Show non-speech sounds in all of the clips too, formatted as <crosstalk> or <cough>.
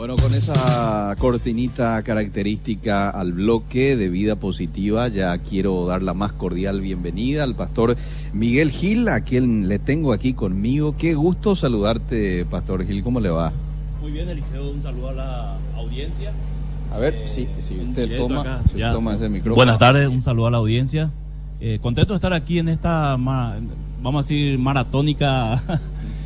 Bueno, con esa cortinita característica al bloque de vida positiva, ya quiero dar la más cordial bienvenida al pastor Miguel Gil, a quien le tengo aquí conmigo. Qué gusto saludarte, pastor Gil, ¿cómo le va? Muy bien, Eliseo, un saludo a la audiencia. A ver, Eh, si, si usted toma, acá, si ya. toma ese micrófono. Buenas tardes, un saludo a la audiencia. Eh, contento de estar aquí en esta, vamos a decir, maratónica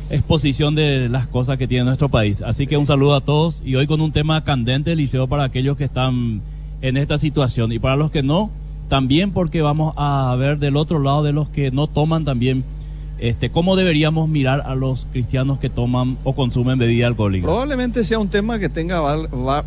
exposición de las cosas que tiene nuestro país. Así que un saludo a todos y hoy con un tema candente, Eliseo, para aquellos que están en esta situación y para los que no, también porque vamos a ver del otro lado de los que no toman también. Este, ¿Cómo deberíamos mirar a los cristianos que toman o consumen bebida alcohólica? Probablemente sea un tema que tenga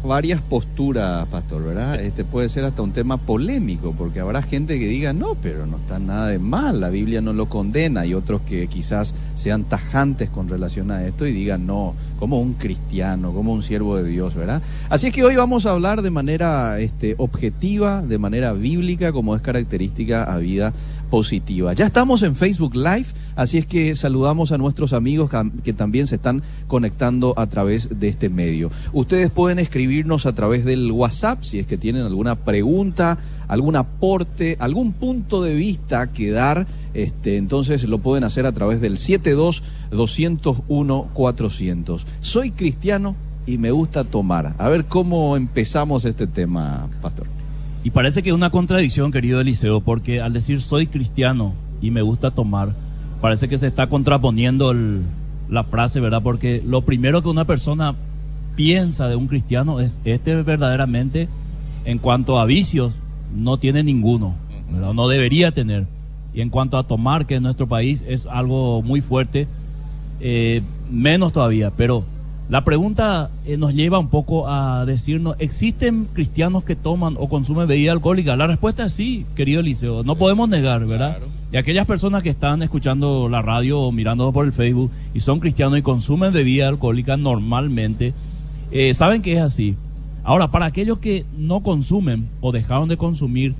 varias posturas, pastor, ¿verdad? Este puede ser hasta un tema polémico, porque habrá gente que diga, no, pero no está nada de mal, la Biblia no lo condena, y otros que quizás sean tajantes con relación a esto y digan, no, como un cristiano, como un siervo de Dios, ¿verdad? Así es que hoy vamos a hablar de manera este, objetiva, de manera bíblica, como es característica a vida positiva. Ya estamos en Facebook Live, así es que saludamos a nuestros amigos que también se están conectando a través de este medio. Ustedes pueden escribirnos a través del WhatsApp si es que tienen alguna pregunta, algún aporte, algún punto de vista que dar, este, entonces lo pueden hacer a través del 72 201 400. Soy cristiano y me gusta tomar. A ver cómo empezamos este tema, pastor. Y parece que es una contradicción, querido Eliseo, porque al decir soy cristiano y me gusta tomar, parece que se está contraponiendo la frase, ¿verdad? Porque lo primero que una persona piensa de un cristiano es, este verdaderamente, en cuanto a vicios, no tiene ninguno, ¿verdad? No debería tener. Y en cuanto a tomar, que en nuestro país es algo muy fuerte, eh, menos todavía. Pero la pregunta eh, nos lleva un poco a decirnos, ¿existen cristianos que toman o consumen bebida alcohólica? La respuesta es sí, querido Eliseo. No podemos negar, ¿verdad? Claro. Y aquellas personas que están escuchando la radio o mirando por el Facebook y son cristianos y consumen bebida alcohólica normalmente, eh, saben que es así. Ahora, para aquellos que no consumen o dejaron de consumir,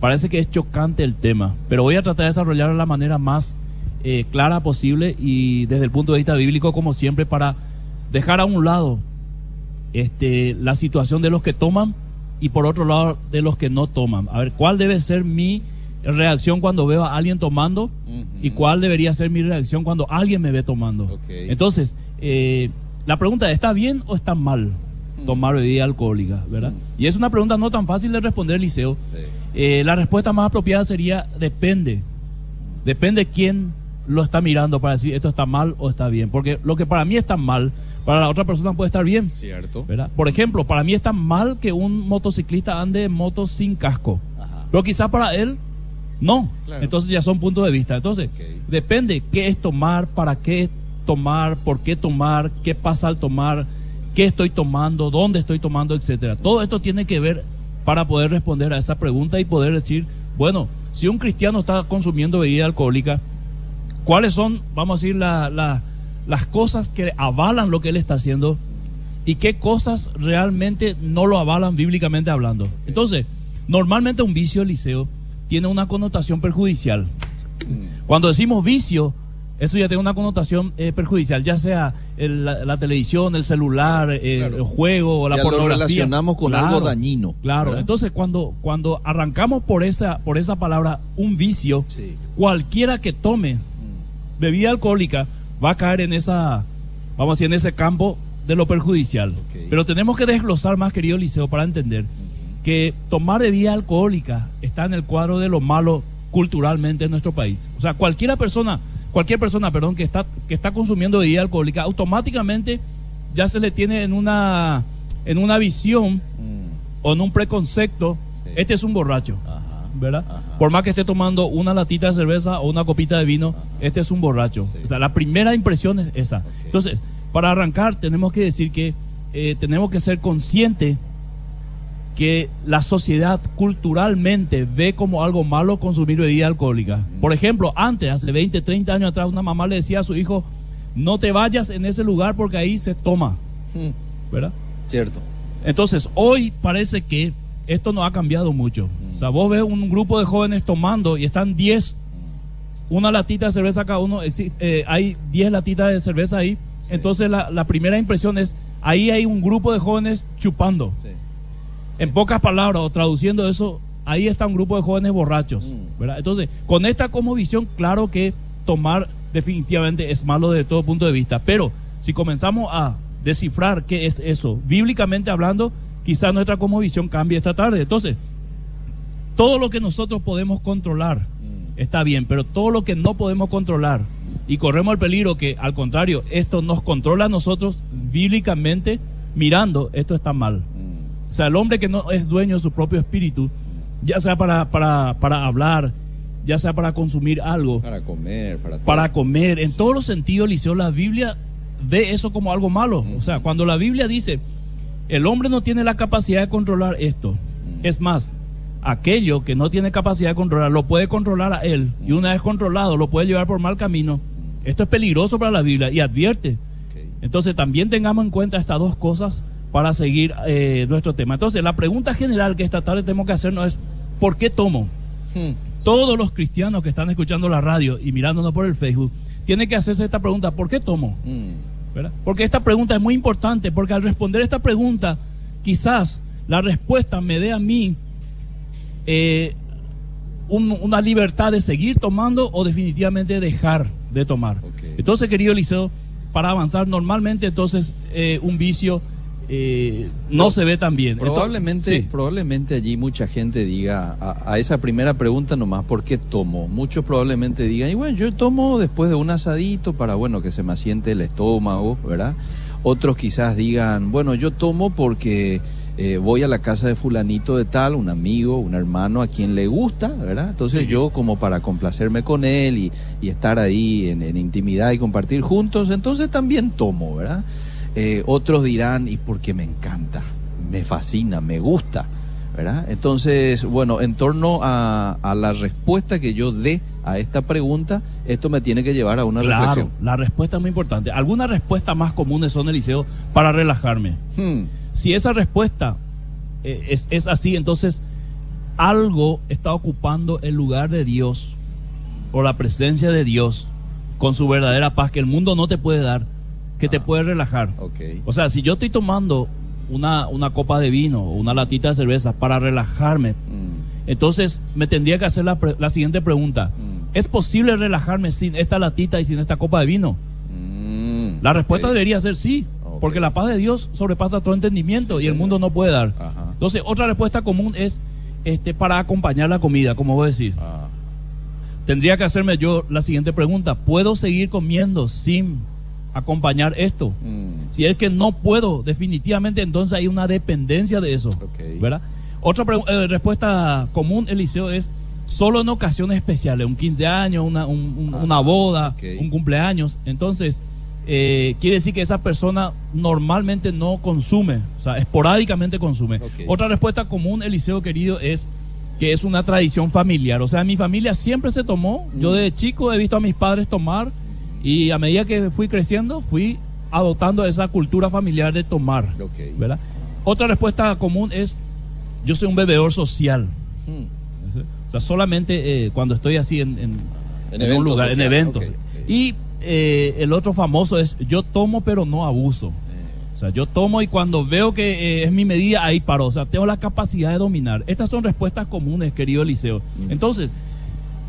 parece que es chocante el tema, pero voy a tratar de desarrollarlo de la manera más eh, clara posible y desde el punto de vista bíblico, como siempre, para dejar a un lado este, la situación de los que toman y por otro lado de los que no toman. A ver, ¿cuál debe ser mi reacción cuando veo a alguien tomando y cuál debería ser mi reacción cuando alguien me ve tomando? Entonces, eh, la pregunta es, ¿está bien o está mal tomar bebida alcohólica? ¿verdad? Y es una pregunta no tan fácil de responder, Liceo. Eh, la respuesta más apropiada sería depende. Depende quién lo está mirando para decir esto está mal o está bien. Porque lo que para mí está mal, para la otra persona puede estar bien. Cierto. ¿verdad? Por ejemplo, para mí está mal que un motociclista ande en moto sin casco. Ajá. Pero quizás para él no. Claro. Entonces ya son puntos de vista. Entonces, depende qué es tomar, para qué tomar, por qué tomar, qué pasa al tomar, qué estoy tomando, dónde estoy tomando, etcétera. Todo esto tiene que ver para poder responder a esa pregunta y poder decir, bueno, si un cristiano está consumiendo bebida alcohólica, ¿cuáles son, vamos a decir, la- la- las cosas que avalan lo que él está haciendo y qué cosas realmente no lo avalan bíblicamente hablando? Entonces, normalmente un vicio, Liceo, tiene una connotación perjudicial. Cuando decimos vicio, eso ya tiene una connotación eh, perjudicial, ya sea el- la, la televisión, el celular, eh, Claro. el juego o la Ya lo pornografía. relacionamos con algo dañino, Claro, ¿verdad? entonces cuando, cuando arrancamos por esa, por esa palabra un vicio, Sí. cualquiera que tome bebida alcohólica va a caer en esa, vamos a decir, en ese campo de lo perjudicial. Pero tenemos que desglosar más, querido Liceo, para entender que tomar bebida alcohólica está en el cuadro de lo malo culturalmente en nuestro país. O sea, cualquiera persona, cualquier persona, perdón, que está, que está consumiendo bebida alcohólica, automáticamente ya se le tiene en una, en una visión Mm. o en un preconcepto, Sí. este es un borracho. Ajá. ¿Verdad? Ajá. Por más que esté tomando una latita de cerveza o una copita de vino, Ajá. este es un borracho. Sí. O sea, la primera impresión es esa. Entonces, para arrancar, tenemos que decir que eh, tenemos que ser conscientes que la sociedad culturalmente ve como algo malo consumir bebida alcohólica. Por ejemplo, antes, hace 20, 30 años atrás, una mamá le decía a su hijo, no te vayas en ese lugar porque ahí se toma, Mm. ¿verdad? Cierto. Entonces, hoy parece que esto no ha cambiado mucho. O sea, vos ves un grupo de jóvenes tomando y están 10, una latita de cerveza cada uno, eh, hay 10 latitas de cerveza ahí. Entonces, la, la primera impresión es, ahí hay un grupo de jóvenes chupando. Sí. En pocas palabras, o traduciendo eso, ahí está un grupo de jóvenes borrachos. Mm. ¿verdad? Entonces, con esta como visión, claro que tomar definitivamente es malo desde todo punto de vista. Pero si comenzamos a descifrar qué es eso, bíblicamente hablando, quizás nuestra como visión cambie esta tarde. Entonces, todo lo que nosotros podemos controlar Mm. está bien, pero todo lo que no podemos controlar y corremos el peligro que al contrario, esto nos controla a nosotros bíblicamente mirando, esto está mal. Mm. O sea, el hombre que no es dueño de su propio espíritu, ya sea para, para, para hablar, ya sea para consumir algo, Para comer, para para comer, en todos los sentidos, Liceo, la Biblia ve eso como algo malo. O sea, cuando la Biblia dice, el hombre no tiene la capacidad de controlar esto, es más, aquello que no tiene capacidad de controlar, lo puede controlar a él, y una vez controlado, lo puede llevar por mal camino. Esto es peligroso para la Biblia y advierte. Entonces también tengamos en cuenta estas dos cosas para seguir eh, nuestro tema. Entonces la pregunta general que esta tarde tenemos que hacernos es, ¿por qué tomo? Hmm. Todos los cristianos que están escuchando la radio y mirándonos por el Facebook tienen que hacerse esta pregunta, ¿por qué tomo? Mm. ¿Verdad? Porque esta pregunta es muy importante, porque al responder esta pregunta, quizás la respuesta me dé a mí eh, un- una libertad de seguir tomando o definitivamente dejar de tomar. Entonces, querido Eliseo, para avanzar normalmente, entonces eh, un vicio eh, no, No, se ve tan bien. Entonces, Probablemente, sí. probablemente allí mucha gente diga a, a esa primera pregunta nomás, ¿por qué tomo? Muchos probablemente digan, y bueno, yo tomo después de un asadito para, bueno, que se me asiente el estómago, ¿verdad? Otros quizás digan, bueno, yo tomo porque eh, voy a la casa de fulanito de tal, un amigo, un hermano a quien le gusta, ¿verdad? Entonces Sí. yo como para complacerme con él y, y estar ahí en, en intimidad y compartir juntos, entonces también tomo, ¿verdad? Eh, otros dirán, y porque me encanta, me fascina, me gusta, ¿verdad? Entonces, bueno, en torno a, a la respuesta que yo dé a esta pregunta, esto me tiene que llevar a una Claro, reflexión. la respuesta es muy importante. Algunas respuestas más comunes son, Eliseo, para relajarme. Hmm, Si esa respuesta eh, es, es así, entonces algo está ocupando el lugar de Dios o la presencia de Dios con su verdadera paz que el mundo no te puede dar, que te Ah. puede relajar. O sea, si yo estoy tomando una, una copa de vino o una latita de cerveza para relajarme, Hmm, entonces me tendría que hacer la, pre- la siguiente pregunta. Mm. ¿Es posible relajarme sin esta latita y sin esta copa de vino? hmm, La respuesta debería ser sí, porque la paz de Dios sobrepasa todo entendimiento Sí, y el mundo no puede dar. Ajá. Entonces, otra respuesta común es este, para acompañar la comida, como vos decís. Ah, Tendría que hacerme yo la siguiente pregunta. ¿Puedo seguir comiendo sin acompañar esto? hmm, Si es que no puedo, definitivamente entonces hay una dependencia de eso. ¿verdad? Otra eh, respuesta común, Eliseo, es solo en ocasiones especiales, un 15 años, una, un- un- Ah, una boda, un cumpleaños. Entonces, eh, quiere decir que esa persona normalmente no consume, o sea, esporádicamente consume. Otra respuesta común, Eliseo querido, es que es una tradición familiar. O sea, mi familia siempre se tomó. Yo Mm. de chico he visto a mis padres tomar y a medida que fui creciendo, fui adoptando esa cultura familiar de tomar. ¿verdad? Otra respuesta común es, yo soy un bebedor social. Hmm, O sea, solamente eh, cuando estoy así en, en- En en un lugar, en eventos. Y eh, el otro famoso es, yo tomo pero no abuso. O sea, yo tomo y cuando veo que eh, es mi medida, ahí paro. O sea, tengo la capacidad de dominar. Estas son respuestas comunes, querido Eliseo. Mm. Entonces,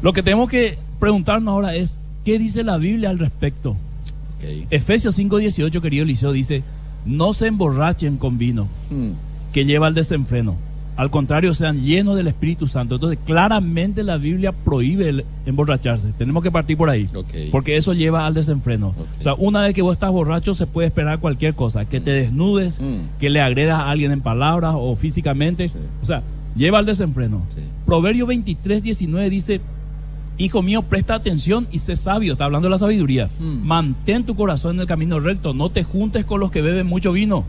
lo que tenemos que preguntarnos ahora es, ¿qué dice la Biblia al respecto? ok. Efesios 5.18, querido Eliseo, dice, no se emborrachen con vino Hmm, que lleva al desenfreno. Al contrario, sean llenos del Espíritu Santo. Entonces, claramente la Biblia prohíbe el emborracharse. Tenemos que partir por ahí. Porque eso lleva al desenfreno. Ok. O sea, una vez que vos estás borracho, se puede esperar cualquier cosa. Que te desnudes, Mm. que le agredas a alguien en palabras o físicamente. Sí. O sea, lleva al desenfreno. Sí. Proverbio 23, 19 dice, Hijo mío, presta atención y sé sabio. Está hablando de la sabiduría. Hmm. Mantén tu corazón en el camino recto. No te juntes con los que beben mucho vino,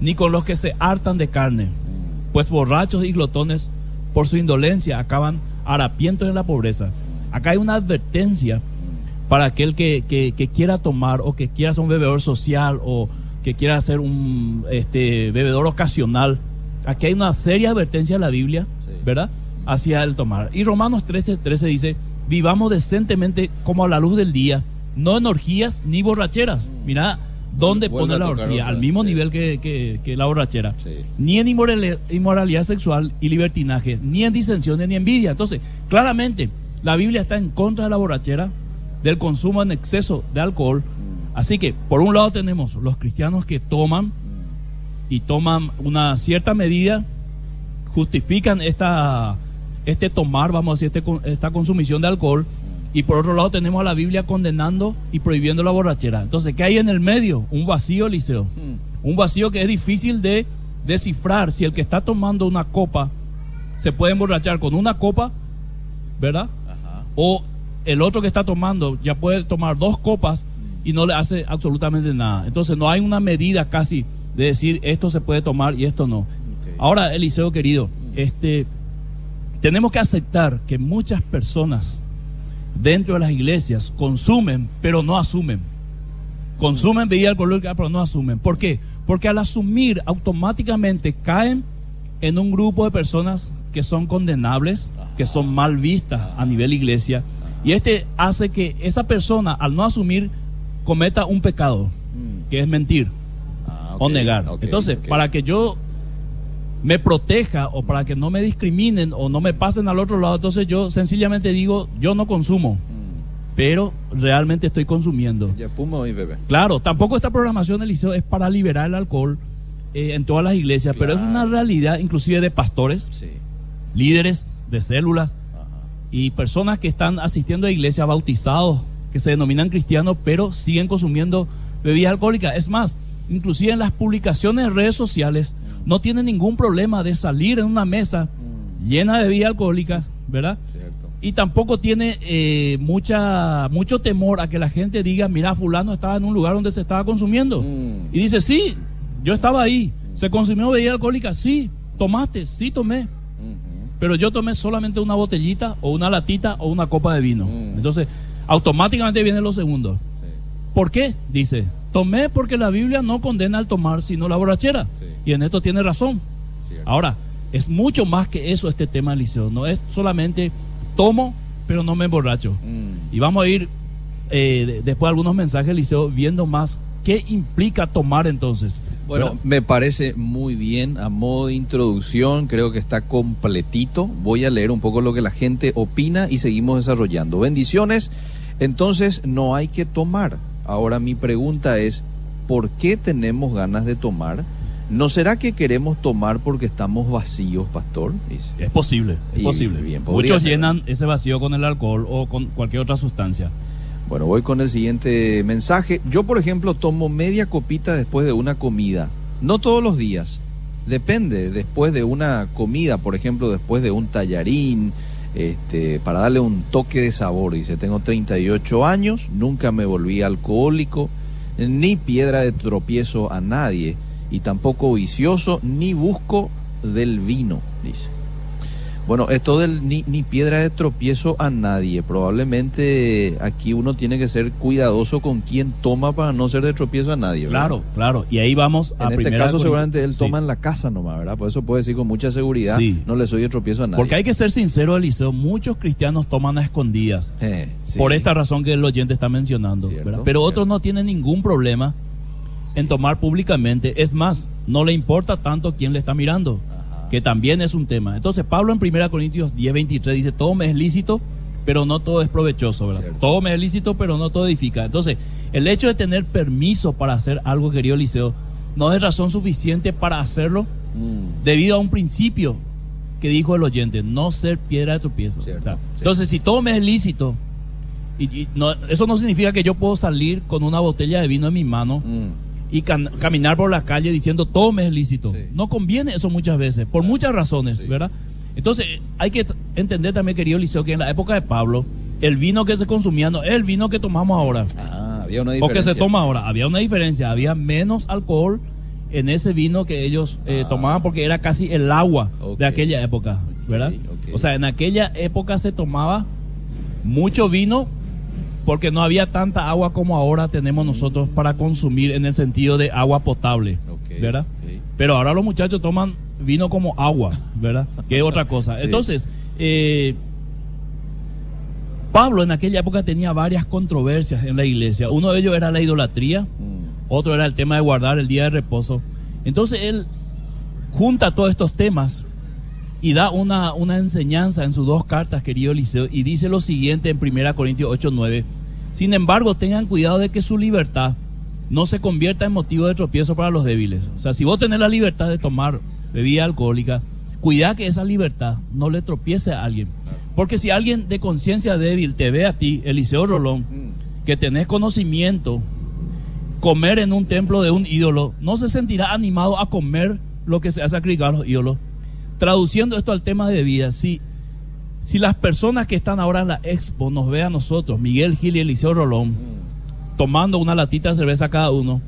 ni con los que se hartan de carne. Pues borrachos y glotones, por su indolencia, acaban harapientos en la pobreza. Acá hay una advertencia para aquel que, que- que quiera tomar o que quiera ser un bebedor social o que quiera ser un este, bebedor ocasional. Aquí hay una seria advertencia en la Biblia, Sí. ¿verdad? Hacia el tomar. Y Romanos 13, 13 dice, vivamos decentemente como a la luz del día, no en orgías ni borracheras. Mira, ¿Dónde Vuelve pone la orgía? Al mismo sí. nivel que, que- que la borrachera. Sí. Ni en inmoralidad sexual y libertinaje, ni en disensiones ni envidia. Entonces, claramente, la Biblia está en contra de la borrachera, del consumo en exceso de alcohol. Mm, Así que, por un lado tenemos los cristianos que toman mm, y toman una cierta medida, justifican esta, este tomar, vamos a decir, este con- esta consumición de alcohol. Y por otro lado tenemos a la Biblia condenando y prohibiendo la borrachera. Entonces, ¿qué hay en el medio? Un vacío, Liceo. mm. Un vacío que es difícil de descifrar. Si el que está tomando una copa se puede emborrachar con una copa, ¿verdad? Ajá. O el otro que está tomando ya puede tomar dos copas y no le hace absolutamente nada. Entonces no hay una medida casi de decir esto se puede tomar y esto no. Ahora, Eliseo querido, este, tenemos que aceptar que muchas personas dentro de las iglesias consumen, pero no asumen. Consumen bebida alcohólica, pero no asumen. ¿Por qué? Porque al asumir automáticamente caen en un grupo de personas que son condenables, que son mal vistas a nivel iglesia. Y este hace que esa persona, al no asumir, cometa un pecado, Mm. que es mentir Ah, o negar. Entonces, para que yo me proteja o para que no me discriminen o no me pasen al otro lado, entonces yo sencillamente digo, yo no consumo, Mm. pero realmente estoy consumiendo. Ya, puma y bebé. Claro, tampoco esta programación del liceo es para liberar el alcohol eh, en todas las iglesias, pero es una realidad inclusive de pastores, Sí. líderes de células Ajá. y personas que están asistiendo a iglesias bautizados, que se denominan cristianos, pero siguen consumiendo bebidas alcohólicas. Es más, inclusive en las publicaciones de redes sociales, no tienen ningún problema de salir en una mesa Mm. llena de bebidas alcohólicas, ¿verdad? Cierto. Y tampoco tiene eh, mucha, mucho temor a que la gente diga, mira, fulano estaba en un lugar donde se estaba consumiendo. Mm. Y dice, sí, yo estaba ahí. ¿Se consumió bebida alcohólica? Sí. ¿Tomaste? Sí, tomé. Ujú. Pero yo tomé solamente una botellita o una latita o una copa de vino. Mm. Entonces, automáticamente viene lo segundo. Sí. ¿Por qué? Dice, tomé porque la Biblia no condena al tomar sino la borrachera. Sí. Y en esto tiene razón. Cierto. Ahora, es mucho más que eso este tema, Liceo. No es solamente tomo, pero no me emborracho. Mm. Y vamos a ir eh, de- después de algunos mensajes, Liceo, viendo más qué implica tomar entonces. Bueno, ¿Verdad? me parece muy bien. A modo de introducción, creo que está completito. Voy a leer un poco lo que la gente opina y seguimos desarrollando. Bendiciones. Entonces, no hay que tomar. Ahora mi pregunta es, ¿por qué tenemos ganas de tomar? ¿No será que queremos tomar porque estamos vacíos, pastor? Es posible, es Y posible. bien, Muchos ser. llenan ese vacío con el alcohol o con cualquier otra sustancia. Bueno, voy con el siguiente mensaje. Yo, por ejemplo, tomo media copita después de una comida. No todos los días. Depende, después de una comida, por ejemplo, después de un tallarín, este, para darle un toque de sabor. Dice, tengo 38 años, nunca me volví alcohólico, ni piedra de tropiezo a nadie, y tampoco vicioso, ni busco del vino, dice. Bueno, esto del ni, ni piedra de tropiezo a nadie. Probablemente aquí uno tiene que ser cuidadoso con quién toma para no ser de tropiezo a nadie. ¿verdad? Claro, claro. Y ahí vamos a En este caso seguramente él Sí. toma en la casa nomás, ¿verdad? Por eso puede decir con mucha seguridad, Sí. no le soy de tropiezo a nadie. Porque hay que ser sincero, Eliseo, muchos cristianos toman a escondidas. Eh, sí. Por esta razón que el oyente está mencionando. Cierto, ¿verdad? Pero otros no tienen ningún problema en tomar públicamente. Es más, no le importa tanto quién le está mirando, Ajá. Que también es un tema. Entonces, Pablo en 1 Corintios 10, 23 dice, todo me es lícito, pero no todo es provechoso, ¿verdad? Cierto. Todo me es lícito, pero no todo edifica. Entonces, el hecho de tener permiso para hacer algo, querido Eliseo, no es razón suficiente para hacerlo Mm, debido a un principio que dijo el oyente, no ser piedra de tropiezo. Entonces, si todo me es lícito, y, y no, eso no significa que yo puedo salir con una botella de vino en mi mano mm, y caminar por la calle diciendo todo me es lícito. Sí. No conviene eso muchas veces, por muchas razones, Sí. ¿verdad? Entonces, hay que entender también, querido Liceo, que en la época de Pablo, el vino que se consumía no es el vino que tomamos ahora Ah, había una o diferencia. que se toma ahora. Había una diferencia, había menos alcohol en ese vino que ellos eh, Ah. tomaban porque era casi el agua de aquella época, ¿verdad? O sea, en aquella época se tomaba mucho vino porque no había tanta agua como ahora tenemos nosotros para consumir en el sentido de agua potable, ¿verdad? Pero ahora los muchachos toman vino como agua, ¿verdad? <laughs> Que es otra cosa. Sí. Entonces, eh, Pablo en aquella época tenía varias controversias en la iglesia. Uno de ellos era la idolatría. Mm, otro era el tema de guardar el día de reposo. Entonces él junta todos estos temas y da una, una enseñanza en sus dos cartas, querido Eliseo, y dice lo siguiente en 1 Corintios 8, 9. Sin embargo, tengan cuidado de que su libertad no se convierta en motivo de tropiezo para los débiles. O sea, si vos tenés la libertad de tomar bebida alcohólica, cuida que esa libertad no le tropiece a alguien. Porque si alguien de conciencia débil te ve a ti, Eliseo Rolón, mm. que tenés conocimiento, comer en un templo de un ídolo, no se sentirá animado a comer lo que se ha sacrificado a los ídolos. Traduciendo esto al tema de vida, si, si las personas que están ahora en la expo nos ve a nosotros, Miguel Gil y Eliseo Rolón, tomando una latita de cerveza cada uno,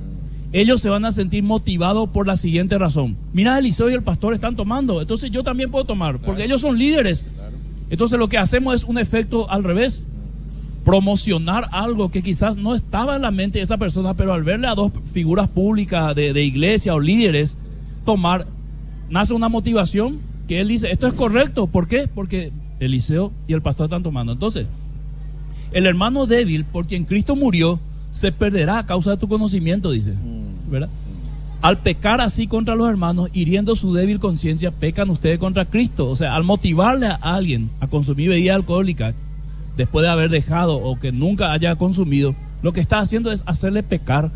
ellos se van a sentir motivados por la siguiente razón. Mira, Eliseo y el pastor están tomando, entonces yo también puedo tomar, porque ellos son líderes. Entonces lo que hacemos es un efecto al revés. Promocionar algo que quizás no estaba en la mente de esa persona, pero al verle a dos figuras públicas de, iglesia o líderes tomar, nace una motivación que él dice, esto es correcto. ¿Por qué? Porque Eliseo y el pastor están tomando. Entonces, el hermano débil por quien Cristo murió se perderá a causa de tu conocimiento, dice. ¿Verdad? Al pecar así contra los hermanos, hiriendo su débil conciencia, pecan ustedes contra Cristo. O sea, al motivarle a alguien a consumir bebida alcohólica después de haber dejado o que nunca haya consumido, lo que está haciendo es hacerle pecar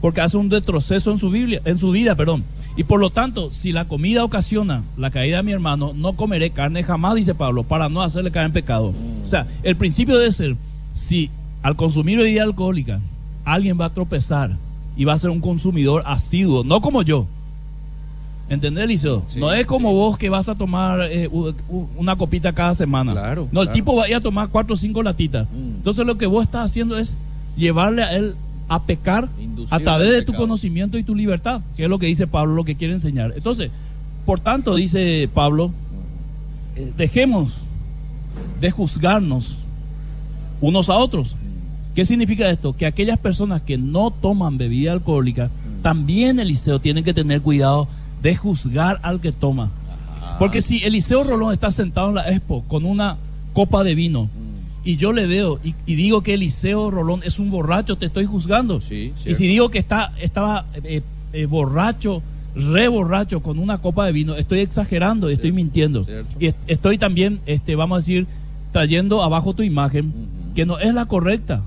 porque hace un retroceso en su Biblia, en su vida, perdón. Y por lo tanto, si la comida ocasiona la caída de mi hermano, no comeré carne jamás, dice Pablo, para no hacerle caer en pecado. O sea, el principio debe ser, si al consumir bebida alcohólica alguien va a tropezar, y va a ser un consumidor asiduo, no como yo. ¿Entendés, Liceo? no es como vos que vas a tomar eh, una copita cada semana. Claro. No, el tipo va a ir a tomar cuatro o cinco latitas. Mm. Entonces lo que vos estás haciendo es llevarle a él a pecar a través de tu conocimiento y tu libertad, que es lo que dice Pablo, lo que quiere enseñar. Entonces, por tanto, dice Pablo, eh, dejemos de juzgarnos unos a otros. ¿Qué significa esto? Que aquellas personas que no toman bebida alcohólica, mm. también Eliseo tiene que tener cuidado de juzgar al que toma. Porque si Eliseo Rolón está sentado en la expo con una copa de vino mm. Y yo le veo y, digo que Eliseo Rolón es un borracho, te estoy juzgando. y si digo que está, estaba eh, eh, borracho, re borracho con una copa de vino, estoy exagerando y estoy mintiendo. Y estoy también, este, vamos a decir, trayendo abajo tu imagen que no es la correcta.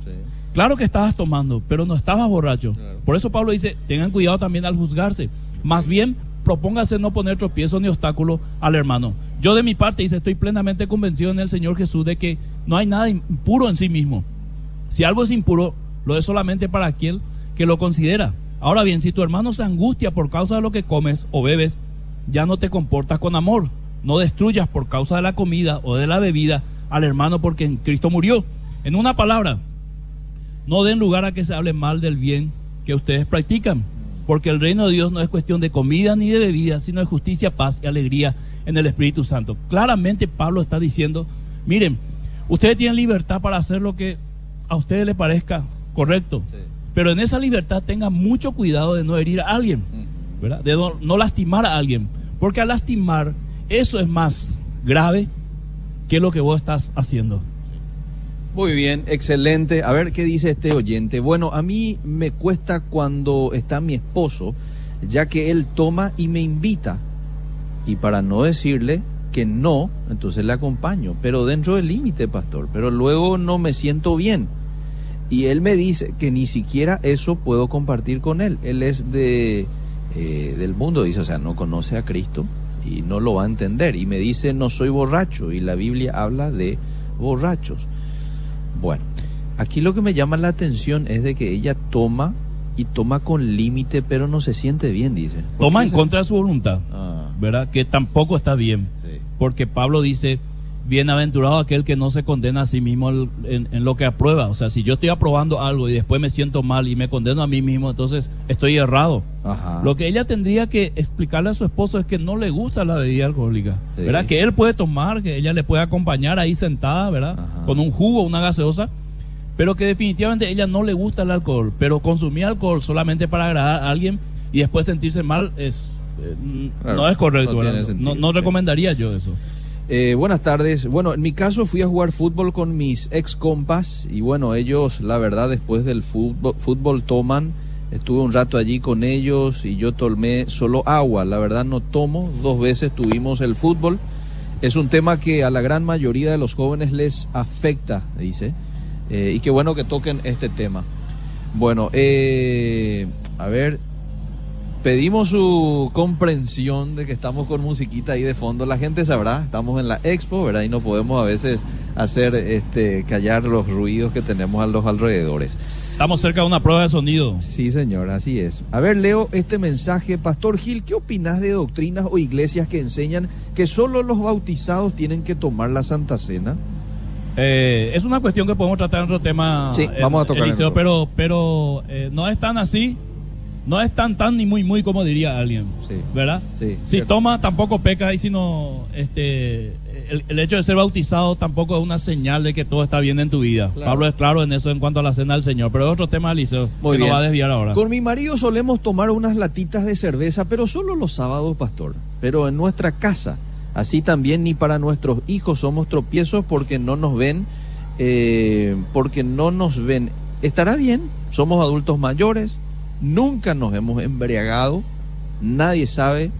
Claro que estabas tomando, pero no estabas borracho. Por eso Pablo dice, tengan cuidado también al juzgarse. Más bien, propóngase no poner tropiezo ni obstáculo al hermano. Yo de mi parte dice, estoy plenamente convencido en el Señor Jesús de que no hay nada impuro en sí mismo. Si algo es impuro, lo es solamente para aquel que lo considera. Ahora bien, si tu hermano se angustia por causa de lo que comes o bebes, ya no te comportas con amor. No destruyas por causa de la comida o de la bebida al hermano porque en Cristo murió. En una palabra, no den lugar a que se hable mal del bien que ustedes practican, porque el reino de Dios no es cuestión de comida ni de bebida, sino de justicia, paz y alegría en el Espíritu Santo. Claramente Pablo está diciendo, miren, ustedes tienen libertad para hacer lo que a ustedes les parezca correcto, pero en esa libertad tengan mucho cuidado de no herir a alguien, ¿verdad? de no lastimar a alguien, porque al lastimar eso es más grave que lo que vos estás haciendo. Muy bien, excelente. A ver qué dice este oyente. Bueno, a mí me cuesta cuando está mi esposo, ya que él toma y me invita. Y para no decirle que no, entonces le acompaño, pero dentro del límite, pastor. Pero luego no me siento bien. Y él me dice que ni siquiera eso puedo compartir con él. Él es de eh, del mundo, dice, o sea, no conoce a Cristo y no lo va a entender. Y me dice, no soy borracho. Y la Biblia habla de borrachos. Bueno, aquí lo que me llama la atención es de que ella toma y toma con límite, pero no se siente bien, dice. Toma en contra de su voluntad, ah. ¿verdad? Que tampoco está bien. Porque Pablo dice, bienaventurado aquel que no se condena a sí mismo en, lo que aprueba. O sea, si yo estoy aprobando algo y después me siento mal y me condeno a mí mismo, entonces estoy errado. Lo que ella tendría que explicarle a su esposo es que no le gusta la bebida alcohólica, ¿verdad? Que él puede tomar, que ella le puede acompañar ahí sentada, ¿verdad? Con un jugo, una gaseosa, pero que definitivamente ella no le gusta el alcohol, pero consumir alcohol solamente para agradar a alguien y después sentirse mal es eh, no es correcto, no, no, recomendaría yo eso. Eh, buenas tardes. Bueno, en mi caso fui a jugar fútbol con mis ex compas y bueno, ellos la verdad después del fútbol, fútbol toman Estuve un rato allí con ellos y yo tomé solo agua. La verdad no tomo. Dos veces tuvimos el fútbol. Es un tema que a la gran mayoría de los jóvenes les afecta, dice. Eh, y qué bueno que toquen este tema. Bueno, eh, a ver, pedimos su comprensión de que estamos con musiquita ahí de fondo. La gente sabrá, estamos en la expo, ¿verdad? Y no podemos a veces hacer este callar los ruidos que tenemos a los alrededores. Estamos cerca de una prueba de sonido. Sí, señor, así es. A ver, leo este mensaje. Pastor Gil, ¿qué opinas de doctrinas o iglesias que enseñan que solo los bautizados tienen que tomar la Santa Cena? Eh, es una cuestión que podemos tratar en otro tema. Sí, vamos a tocar. Eliseo, pero pero eh, no es tan así. No es tan tan ni muy muy como diría alguien. Sí. ¿Verdad? Sí, Si cierto. toma, tampoco peca y sino este el, el hecho de ser bautizado tampoco es una señal de que todo está bien en tu vida. Claro. Pablo es claro en eso en cuanto a la cena del Señor, pero es otro tema, Eliseo, Muy que bien. nos va a desviar ahora. Con mi marido solemos tomar unas latitas de cerveza, pero solo los sábados, pastor. Pero en nuestra casa. Así también ni para nuestros hijos somos tropiezos porque no nos ven, eh, porque no nos ven. Estará bien, somos adultos mayores, nunca nos hemos embriagado, nadie sabe,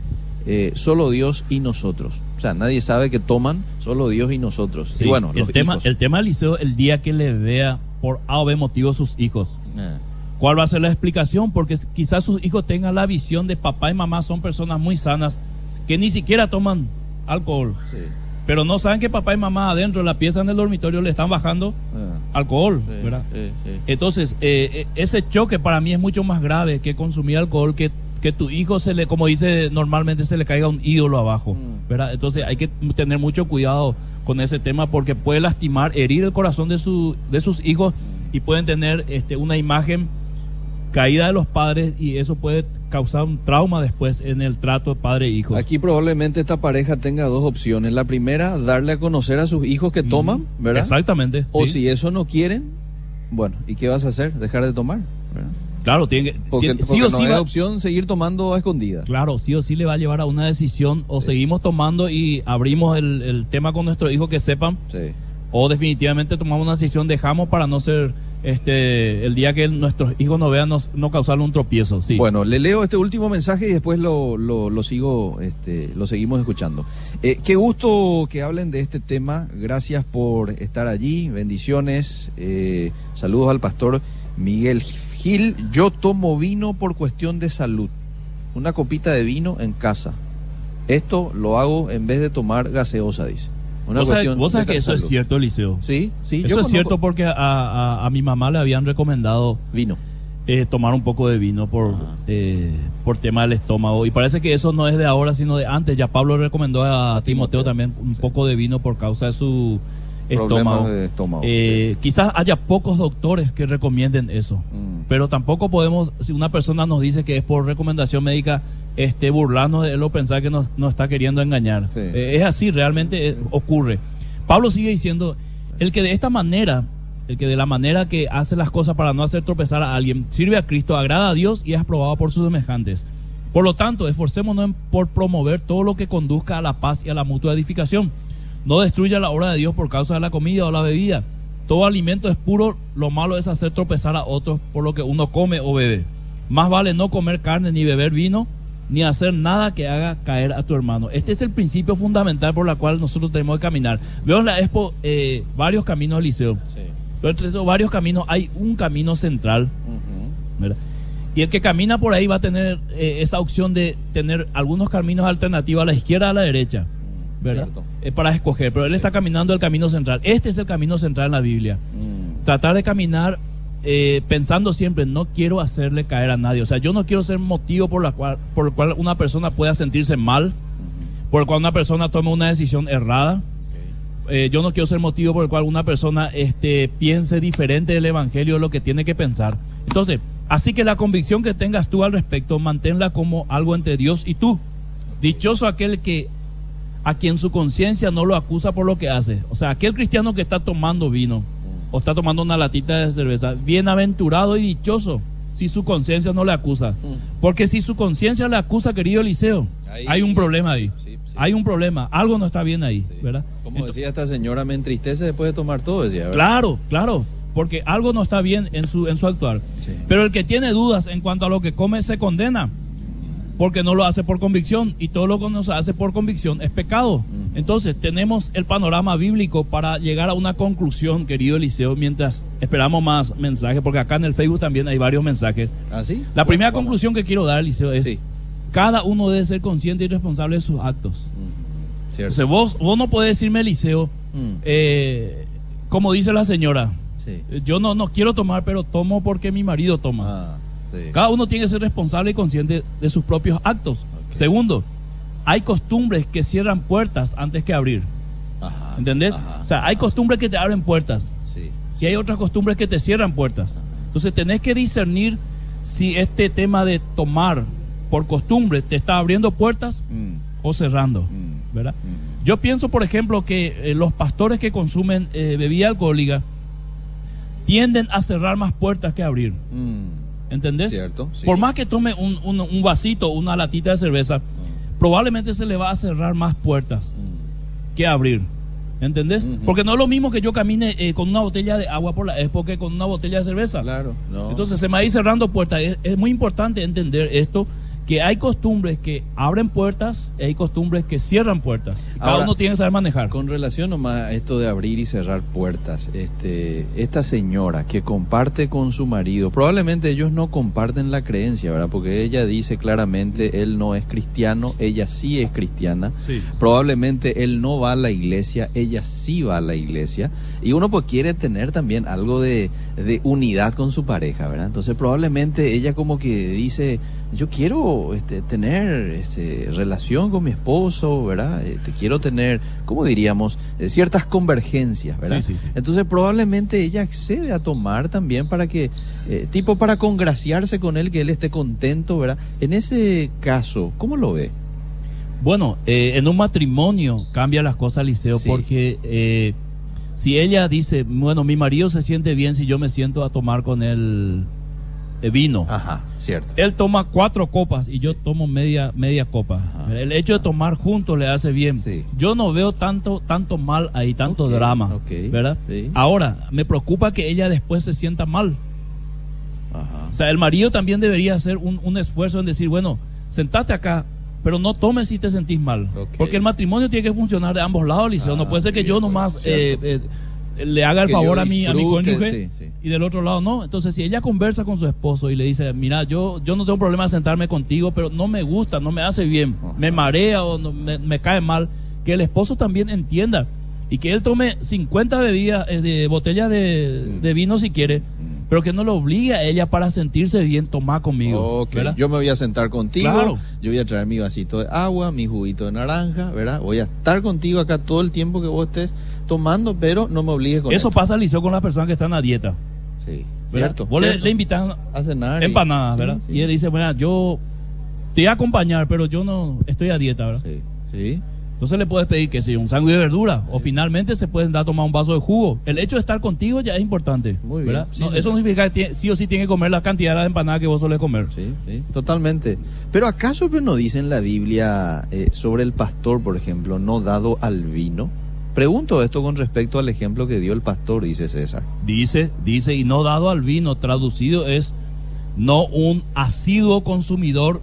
eh, solo Dios y nosotros. O sea, nadie sabe que toman, solo Dios y nosotros. Sí, y bueno, el los tema, hijos. el tema, Eliseo, el día que le vea por A o B motivo sus hijos. Eh, ¿Cuál va a ser la explicación? Porque quizás sus hijos tengan la visión de papá y mamá son personas muy sanas que ni siquiera toman alcohol, sí, pero no saben que papá y mamá adentro de la pieza en el dormitorio le están bajando eh, alcohol, sí, ¿verdad? sí. Entonces, eh, eh, ese choque para mí es mucho más grave que consumir alcohol, que, que tu hijo se le, como dice normalmente, se le caiga un ídolo abajo, Mm. ¿verdad? Entonces hay que tener mucho cuidado con ese tema porque puede lastimar, herir el corazón de, su, de sus hijos y pueden tener este, una imagen caída de los padres y eso puede causar un trauma después en el trato padre-hijo. Aquí probablemente esta pareja tenga dos opciones. La primera, darle a conocer a sus hijos que toman, ¿verdad? Exactamente. O sí. si eso no quieren, bueno, ¿y qué vas a hacer? Dejar de tomar. ¿verdad? Claro, tiene que, Porque, tiene- sí porque o no sí va- opción seguir tomando a escondidas. Claro, sí o sí le va a llevar a una decisión. O Sí. seguimos tomando y abrimos el, el tema con nuestros hijos que sepan. Sí. O definitivamente tomamos una decisión, dejamos para no ser este el día que nuestros hijos nos vean, no causarle un tropiezo. Sí. Bueno, le leo este último mensaje y después lo, lo, lo sigo, este, lo seguimos escuchando. Eh, qué gusto que hablen de este tema. Gracias por estar allí. Bendiciones. Eh, saludos al pastor Miguel Gil. Yo tomo vino por cuestión de salud. Una copita de vino en casa. Esto lo hago en vez de tomar gaseosa, dice. Una vos cuestión vos de que eso es cierto, Eliseo. Sí, sí. Eso yo es conozco- cierto porque a, a- a mi mamá le habían recomendado Vino. eh, tomar un poco de vino por, Ajá. eh, por tema del estómago. Y parece que eso no es de ahora, sino de antes. Ya Pablo recomendó a, A Timoteo, Timoteo, también un sí. poco de vino por causa de su Problemas estómago. de estómago. Eh, Quizás haya pocos doctores que recomienden eso. Mm. Pero tampoco podemos, si una persona nos dice que es por recomendación médica, este, burlarnos de él o pensar que nos, nos está queriendo engañar. Sí. Eh, es así, realmente eh, ocurre. Pablo sigue diciendo, el que de esta manera, el que de la manera que hace las cosas para no hacer tropezar a alguien, sirve a Cristo, agrada a Dios y es aprobado por sus semejantes. Por lo tanto, esforcémonos en- por promover todo lo que conduzca a la paz y a la mutua edificación. No destruya la obra de Dios por causa de la comida o la bebida. Todo alimento es puro, lo malo es hacer tropezar a otros por lo que uno come o bebe. Más vale no comer carne ni beber vino, ni hacer nada que haga caer a tu hermano. Este es el principio fundamental por el cual nosotros tenemos que caminar. Veo en la Expo eh, varios caminos del liceo. Sí. Pero entre estos varios caminos hay un camino central. ¿verdad? Y el que camina por ahí va a tener eh, esa opción de tener algunos caminos alternativos a la izquierda o a la derecha, ¿verdad? Cierto. Eh, para escoger, pero él está caminando el camino central. Este es el camino central en la Biblia. Mm. Tratar de caminar eh, pensando siempre, no quiero hacerle caer a nadie. O sea, yo no quiero ser motivo por, la cual, por el cual una persona pueda sentirse mal, por el cual una persona tome una decisión errada. Eh, yo no quiero ser motivo por el cual una persona este, piense diferente del Evangelio lo que tiene que pensar. Entonces, así que la convicción que tengas tú al respecto, manténla como algo entre Dios y tú. Dichoso aquel que a quien su conciencia no lo acusa por lo que hace. O sea, aquel cristiano que está tomando vino o está tomando una latita de cerveza, bienaventurado y dichoso si su conciencia no le acusa. Porque si su conciencia le acusa, querido Eliseo, Ahí- hay un problema ahí. Sí, sí. Hay un problema, algo no está bien ahí, Sí. ¿verdad? Como decía esta señora, me entristece después de tomar todo, decía, ¿verdad? Claro, claro. porque algo no está bien en su, en su actuar. Pero el que tiene dudas en cuanto a lo que come se condena, porque no lo hace por convicción, y todo lo que no se hace por convicción es pecado. Entonces, tenemos el panorama bíblico para llegar a una conclusión, querido Eliseo, mientras esperamos más mensajes, porque acá en el Facebook también hay varios mensajes. ¿Ah, sí? La primera conclusión que quiero dar, Eliseo, es Sí. cada uno debe ser consciente y responsable de sus actos. Mm, vos, vos no podés decirme, Eliseo, Mm, eh, como dice la señora, sí. yo no, no quiero tomar, pero tomo porque mi marido toma. Ah, sí. Cada uno tiene que ser responsable y consciente de sus propios actos. Segundo, hay costumbres que cierran puertas antes que abrir. Ajá, ¿Entendés? ajá, o sea, hay ajá. costumbres que te abren puertas Sí. y hay otras costumbres que te cierran puertas. Entonces tenés que discernir si este tema de tomar por costumbre te está abriendo puertas Mm, o cerrando. mm, ¿verdad? mm. Yo pienso, por ejemplo, que eh, los pastores que consumen eh, bebida alcohólica tienden a cerrar más puertas que abrir. ¿Entendés? Cierto, sí. Por más que tome un, un- un vasito, una latita de cerveza, probablemente se le va a cerrar más puertas Mm, que abrir. ¿Entendés? Porque no es lo mismo que yo camine eh, con una botella de agua por la expo que con una botella de cerveza. Claro, no. Entonces se me va a ir cerrando puertas. Es, es muy importante entender esto, que hay costumbres que abren puertas y hay costumbres que cierran puertas. Cada Ahora, uno tiene que saber manejar. Con relación nomás a esto de abrir y cerrar puertas, este, esta señora que comparte con su marido, probablemente ellos no comparten la creencia, ¿verdad? Porque ella dice claramente, él no es cristiano, ella sí es cristiana. Sí. Probablemente él no va a la iglesia, ella sí va a la iglesia. Y uno pues quiere tener también algo de, de unidad con su pareja, ¿verdad? Entonces probablemente ella como que dice, yo quiero este, tener este, relación con mi esposo, ¿verdad? Este, quiero tener, ¿cómo diríamos? Eh, ciertas convergencias, ¿verdad? Sí, sí, sí. Entonces probablemente ella accede a tomar también para que, eh, tipo para congraciarse con él, que él esté contento, ¿verdad? En ese caso, ¿cómo lo ve? Bueno, eh, en un matrimonio cambia las cosas, Liceo, porque eh, si ella dice, bueno, mi marido se siente bien si yo me siento a tomar con él vino. Ajá, cierto. Él toma cuatro copas y yo tomo media, media copa. Ajá. El hecho de tomar juntos le hace bien. Sí. Yo no veo tanto, tanto mal ahí, tanto drama. ok, ¿Verdad? sí. Ahora, me preocupa que ella después se sienta mal. Ajá. O sea, el marido también debería hacer un, un esfuerzo en decir, bueno, sentate acá, pero no tomes si te sentís mal. Porque el matrimonio tiene que funcionar de ambos lados, Liceo. Ah, no puede ser que bien, yo bueno, nomás eh, eh, le haga el Que favor a mi, a mi cónyuge sí, sí. y del otro lado no. Entonces, si ella conversa con su esposo y le dice, mira, yo, yo no tengo problema de sentarme contigo, pero no me gusta, no me hace bien, Ajá. me marea o no- me, me cae mal, que el esposo también entienda y que él tome 50 bebidas, eh, de botellas de, Mm. de vino si quiere, Mm. pero que no lo obligue a ella para sentirse bien tomar conmigo. Yo me voy a sentar contigo, Claro. yo voy a traer mi vasito de agua, mi juguito de naranja, ¿verdad? Voy a estar contigo acá todo el tiempo que vos estés tomando, pero no me obligues con Eso esto. pasa, Liceo, con las personas que están a dieta. Sí, ¿verdad? cierto. Vos le- cierto. Le, invitan a cenar. y- empanadas, sí, ¿verdad? sí. Y él dice, bueno, yo te voy a acompañar, pero yo no estoy a dieta, ¿verdad? Sí, sí. Entonces le puedes pedir que sea un sándwich de verdura o finalmente se pueden dar a tomar un vaso de jugo. El hecho de estar contigo ya es importante. Muy bien. ¿verdad? Sí, No, sí, eso no significa que tiene- sí o sí tiene que comer la cantidad de empanadas que vos solés comer. Sí, sí, totalmente. Pero ¿acaso pues, no dice en la Biblia eh, sobre el pastor, por ejemplo, no dado al vino? Pregunto esto con respecto al ejemplo que dio el pastor, dice César. Dice, dice, y no dado al vino, traducido es no un asiduo consumidor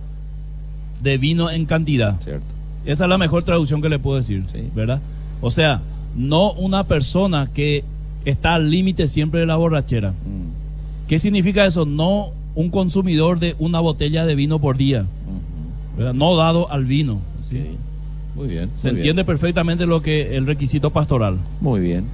de vino en cantidad. ¿Cierto? Esa es la mejor traducción que le puedo decir, Sí. ¿verdad? O sea, no una persona que está al límite siempre de la borrachera. Mm, ¿Qué significa eso? No un consumidor de una botella de vino por día, ¿verdad? No dado al vino. ¿sí? Muy bien. Se muy entiende bien. perfectamente lo que el requisito pastoral. Muy bien.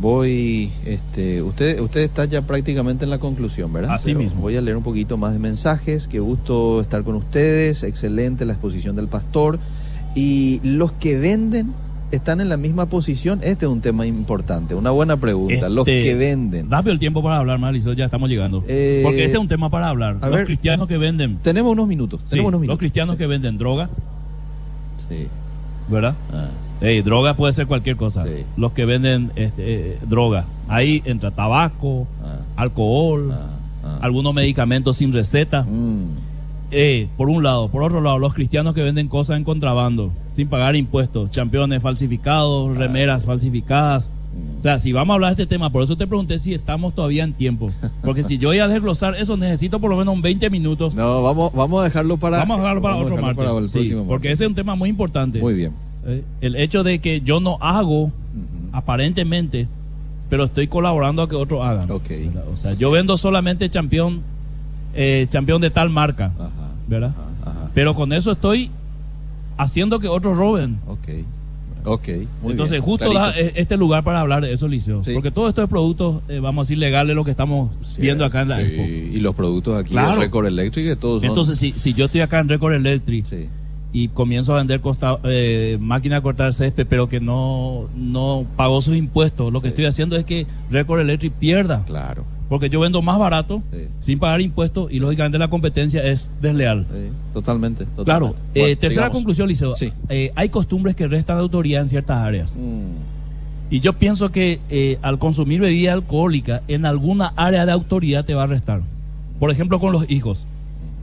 Voy, este, usted, usted está ya prácticamente en la conclusión, ¿verdad? Así Pero mismo. Voy a leer un poquito más de mensajes. Qué gusto estar con ustedes. Excelente la exposición del pastor. Y los que venden están en la misma posición. Este es un tema importante. Una buena pregunta. los Este, que venden. Dame el tiempo para hablar, Marisol, ya estamos llegando. Eh, Porque este es un tema para hablar. Los ver, cristianos que venden, Tenemos unos minutos. sí, Tenemos unos los cristianos Sí. que venden droga, Sí. ¿Verdad? Ah, Ey, droga puede ser cualquier cosa. Sí. Los que venden este, eh, droga. Ahí entra tabaco, ah, alcohol, ah, ah. algunos medicamentos sin receta. Mm, Eh, por un lado. Por otro lado, los cristianos que venden cosas en contrabando, sin pagar impuestos, championes falsificados, remeras falsificadas, O sea, si vamos a hablar de este tema, por eso te pregunté si estamos todavía en tiempo. Porque si yo voy a desglosar eso, necesito por lo menos 20 minutos. No, vamos, vamos a dejarlo para. Vamos a dejarlo para vamos otro dejarlo martes. para el Sí, próximo porque ese es un tema muy importante. Muy bien. Eh, El hecho de que yo no hago, aparentemente, pero estoy colaborando a que otros hagan. Ok. ¿verdad? O sea, yo vendo solamente campeón, eh, campeón de tal marca, Ajá. ¿verdad? Ajá, ajá. Pero con eso estoy haciendo que otros roben. Ok. Ok. Muy Entonces, bien. justo da eh, este lugar para hablar de eso, Liceo. Sí. Porque todos estos productos, eh, vamos a decir, legales, lo que estamos viendo acá en la Sí, Expo. Y los productos aquí Claro. de Record Electric, todos son. Entonces, si, si yo estoy acá en Record Electric y comienzo a vender costa, eh, máquina de cortar césped, pero que no, no pagó sus impuestos, lo que estoy haciendo es que Record Electric pierda. Claro. Porque yo vendo más barato, Sí. sin pagar impuestos, y lógicamente la competencia es desleal. Sí, totalmente, totalmente. Claro, eh, Bueno, tercera conclusión, Liceo. Sí. Eh, hay costumbres que restan autoridad en ciertas áreas. Mm, Y yo pienso que eh, al consumir bebida alcohólica, en alguna área de autoridad te va a restar. Por ejemplo, con los hijos.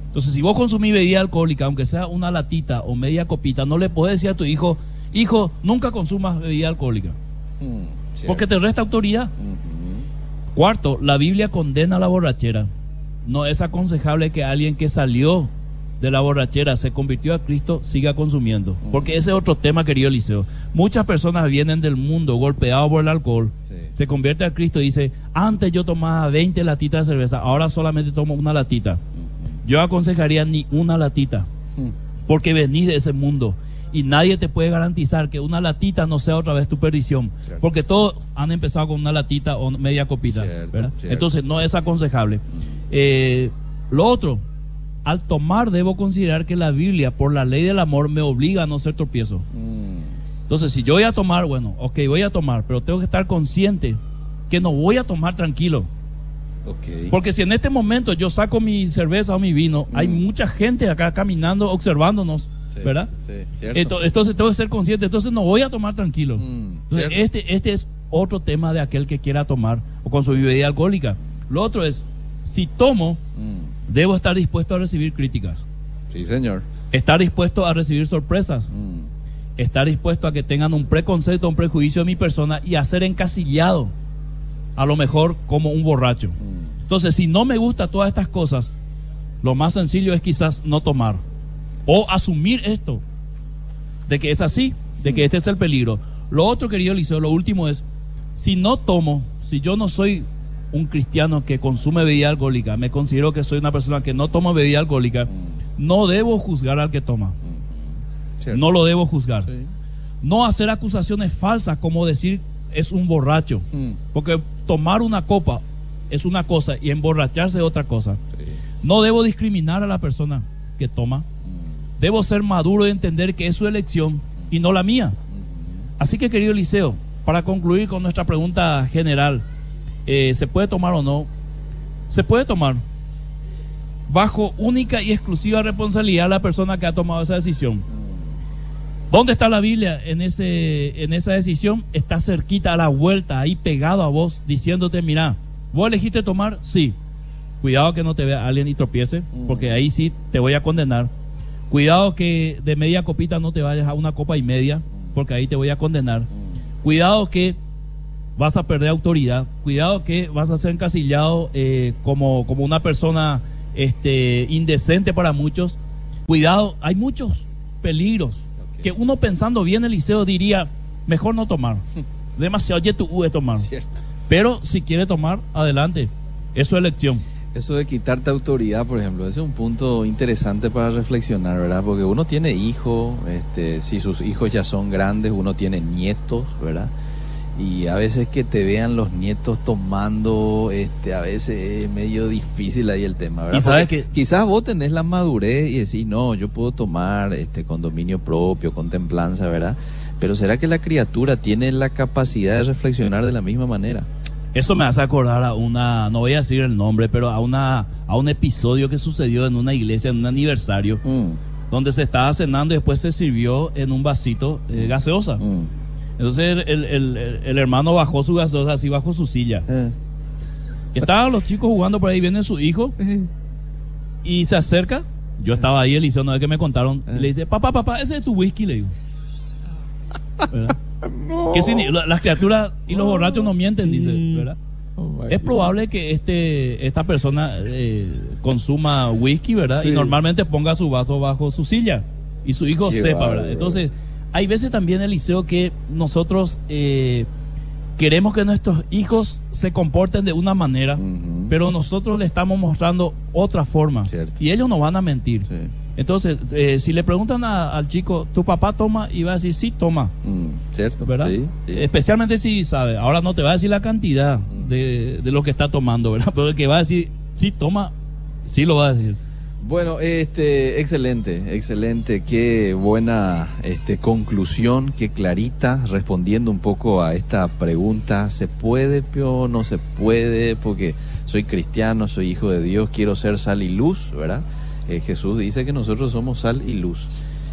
Entonces, si vos consumís bebida alcohólica, aunque sea una latita o media copita, no le puedes decir a tu hijo, hijo, nunca consumas bebida alcohólica. mm. Porque te resta autoridad. Cuarto, la Biblia condena la borrachera. No es aconsejable que alguien que salió de la borrachera, se convirtió a Cristo, siga consumiendo. Porque ese es otro tema, querido Eliseo. Muchas personas vienen del mundo golpeados por el alcohol, Sí. se convierte a Cristo y dice, antes yo tomaba 20 latitas de cerveza, ahora solamente tomo una latita. Yo aconsejaría ni una latita, Mm, porque venís de ese mundo. Y nadie te puede garantizar que una latita no sea otra vez tu perdición. Cierto. Porque todos han empezado con una latita o media copita. Cierto, ¿verdad? cierto. Entonces no es aconsejable. Eh, lo otro, al tomar debo considerar que la Biblia, por la ley del amor, me obliga a no ser tropiezo. mm, Entonces, si yo voy a tomar, bueno, ok, voy a tomar, pero tengo que estar consciente que no voy a tomar tranquilo. ok. Porque si en este momento yo saco mi cerveza o mi vino, hay Mm. mucha gente acá caminando, observándonos, Sí, ¿verdad? Sí, cierto. Ento- Entonces tengo que ser consciente, entonces no voy a tomar tranquilo. Mm, Entonces, este, este es otro tema de aquel que quiera tomar o consumir bebida alcohólica. Lo otro es, si tomo, Mm, debo estar dispuesto a recibir críticas, sí, señor. estar dispuesto a recibir sorpresas, Mm, estar dispuesto a que tengan un preconcepto, un prejuicio de mi persona y a ser encasillado, a lo mejor como un borracho. mm, Entonces, si no me gusta todas estas cosas, lo más sencillo es quizás no tomar o asumir esto, de que es así, de que este es el peligro. Lo otro, querido Liceo, lo último es, si no tomo, si yo no soy un cristiano que consume bebida alcohólica, me considero que soy una persona que no toma bebida alcohólica, no debo juzgar al que toma, cierto. no lo debo juzgar. Sí. No hacer acusaciones falsas como decir es un borracho, Mm, porque tomar una copa es una cosa y emborracharse es otra cosa. sí. No debo discriminar a la persona que toma. Debo ser maduro y entender que es su elección y no la mía. Así que, querido Liceo, para concluir con nuestra pregunta general, eh, ¿se puede tomar o no? Se puede tomar. Bajo única y exclusiva responsabilidad de la persona que ha tomado esa decisión. ¿Dónde está la Biblia en, ese, en esa decisión? Está cerquita a la vuelta, ahí pegado a vos, diciéndote, mira, ¿vos elegiste tomar? Sí. Cuidado que no te vea alguien y tropiece, porque ahí sí te voy a condenar. Cuidado que de media copita no te vayas a una copa y media, porque ahí te voy a condenar. Cuidado que vas a perder autoridad. Cuidado que vas a ser encasillado eh, como, como una persona este, indecente para muchos. Cuidado, hay muchos peligros que uno pensando bien Eliseo diría, mejor no tomar. <laughs> Demasiado yetu de tomar. Cierto. Pero si quiere tomar, adelante. Es su elección. Eso de quitarte autoridad, por ejemplo, ese es un punto interesante para reflexionar, ¿verdad? Porque uno tiene hijos, este, si sus hijos ya son grandes, uno tiene nietos, ¿verdad? Y a veces que te vean los nietos tomando, este, a veces es medio difícil ahí el tema, ¿verdad? Y sabes Porque que- quizás vos tenés la madurez y decís, no, yo puedo tomar este con dominio propio, con templanza, ¿verdad? Pero ¿será que la criatura tiene la capacidad de reflexionar de la misma manera? Eso me hace acordar a una, no voy a decir el nombre, pero a una a un episodio que sucedió en una iglesia, en un aniversario, Mm, donde se estaba cenando y después se sirvió en un vasito eh, gaseosa. mm. Entonces el, el- el- hermano bajó su gaseosa así bajo su silla. Eh. Estaban los chicos jugando por ahí, viene su hijo y se acerca. Yo estaba ahí, Eliseo, no es que me contaron. Y le dice, papá, papá, ese es tu whisky, le digo. <laughs> ¿Verdad? No. Las criaturas y los borrachos no mienten, dice, ¿verdad? Oh es probable que este esta persona eh, consuma whisky, ¿verdad? Y normalmente ponga su vaso bajo su silla y su hijo sepa, ¿verdad? Entonces, hay veces también, Eliseo, que nosotros eh, queremos que nuestros hijos se comporten de una manera, pero nosotros le estamos mostrando otra forma. Y ellos no van a mentir. Entonces, eh, si le preguntan al chico, ¿tu papá toma? Y va a decir, sí, toma. Mm, ¿Cierto? ¿Verdad? Especialmente si sabe. Ahora no te va a decir la cantidad de, de, lo que está tomando, ¿verdad? <laughs> Pero el que va a decir, sí, toma, sí lo va a decir. Bueno, este, excelente, excelente, qué buena este, conclusión, qué clarita, respondiendo un poco a esta pregunta, ¿se puede, o no se puede? Porque soy cristiano, soy hijo de Dios, quiero ser sal y luz, ¿verdad? Eh, Jesús dice que nosotros somos sal y luz.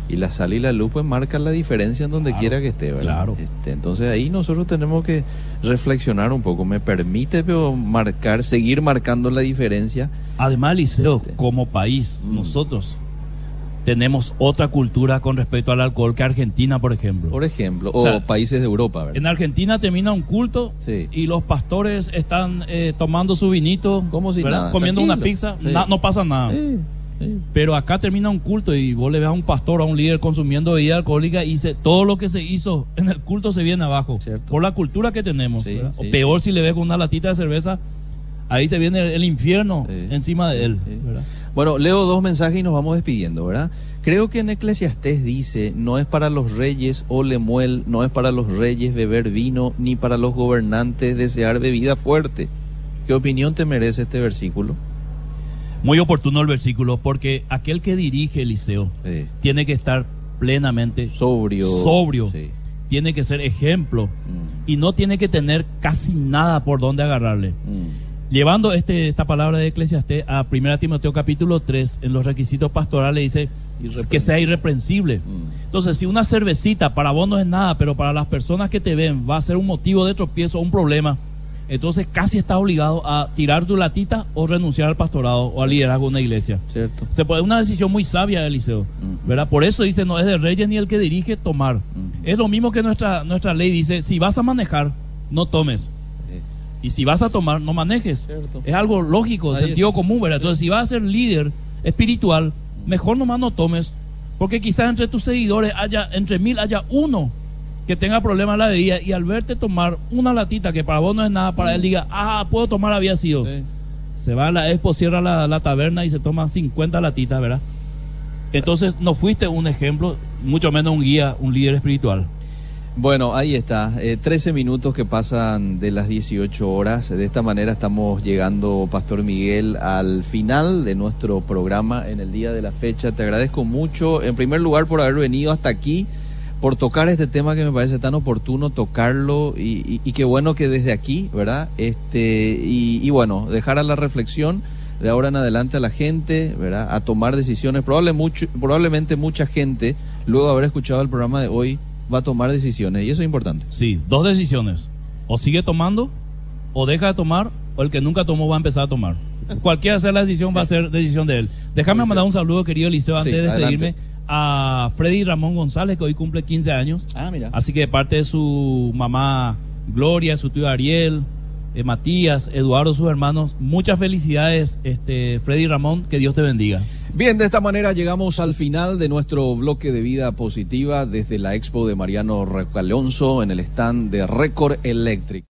Y la sal y la luz pues marcan la diferencia en donde quiera que esté, ¿verdad? Claro. Este, entonces ahí nosotros tenemos que reflexionar un poco. ¿Me permite pero, marcar, seguir marcando la diferencia? Además, Liceo, este. como país, mm. nosotros tenemos otra cultura con respecto al alcohol que Argentina, por ejemplo. Por ejemplo, o, países de Europa. ¿verdad? En Argentina termina un culto y los pastores están eh, tomando su vinito, Como si nada, comiendo una pizza, no pasa nada. Pero acá termina un culto y vos le ves a un pastor, a un líder consumiendo bebida alcohólica y dice, todo lo que se hizo en el culto se viene abajo. Por la cultura que tenemos. o peor si le ves con una latita de cerveza, ahí se viene el, infierno encima de él. Bueno, leo dos mensajes y nos vamos despidiendo, ¿verdad? Creo que en Eclesiastés dice, no es para los reyes o lemuel, no es para los reyes beber vino, ni para los gobernantes desear bebida fuerte. ¿Qué opinión te merece este versículo? Muy oportuno el versículo, porque aquel que dirige el liceo tiene que estar plenamente sobrio. Sobrio. Tiene que ser ejemplo mm. y no tiene que tener casi nada por donde agarrarle. Mm. Llevando este, esta palabra de Eclesiastés a 1 Timoteo capítulo 3, en los requisitos pastorales dice que sea irreprensible. Mm. Entonces, si una cervecita para vos no es nada, pero para las personas que te ven va a ser un motivo de tropiezo, un problema, entonces casi está obligado a tirar tu latita o renunciar al pastorado o al liderazgo de una iglesia. Cierto. Se puede una decisión muy sabia del liceo, ¿verdad? Por eso dice, no es de reyes ni el que dirige tomar. Es lo mismo que nuestra, nuestra ley dice, si vas a manejar, no tomes. Y si vas a tomar, no manejes. Cierto. Es algo lógico, sentido común, ¿verdad? Entonces, si vas a ser líder espiritual, mejor nomás no tomes. Porque quizás entre tus seguidores haya, entre mil haya uno que tenga problemas la bebida y al verte tomar una latita que para vos no es nada, para él diga, ah, puedo tomar, había sido. Se va a la expo, cierra la, taberna y se toma 50 latitas, ¿verdad? Entonces no fuiste un ejemplo, mucho menos un guía, un líder espiritual. Bueno, ahí está, 13 eh, minutos que pasan de las 18 horas. De esta manera estamos llegando, Pastor Miguel, al final de nuestro programa en el día de la fecha. Te agradezco mucho, en primer lugar, por haber venido hasta aquí por tocar este tema que me parece tan oportuno tocarlo y, qué bueno que desde aquí, ¿verdad? Este, y, bueno, dejar a la reflexión de ahora en adelante a la gente, ¿verdad? A tomar decisiones. Probable mucho, probablemente mucha gente, luego de haber escuchado el programa de hoy, va a tomar decisiones y eso es importante. Sí, dos decisiones. O sigue tomando, o deja de tomar, o el que nunca tomó va a empezar a tomar. Cualquiera sea la decisión, va a ser decisión de él. Déjame mandar un saludo, querido Liceo, antes de despedirme a Freddy Ramón González, que hoy cumple 15 años. Ah, mira. Así que de parte de su mamá Gloria, su tío Ariel, eh, Matías, Eduardo, sus hermanos, muchas felicidades, este, Freddy Ramón, que Dios te bendiga. Bien, de esta manera llegamos al final de nuestro bloque de vida positiva desde la expo de Mariano Recalonso en el stand de Record Electric.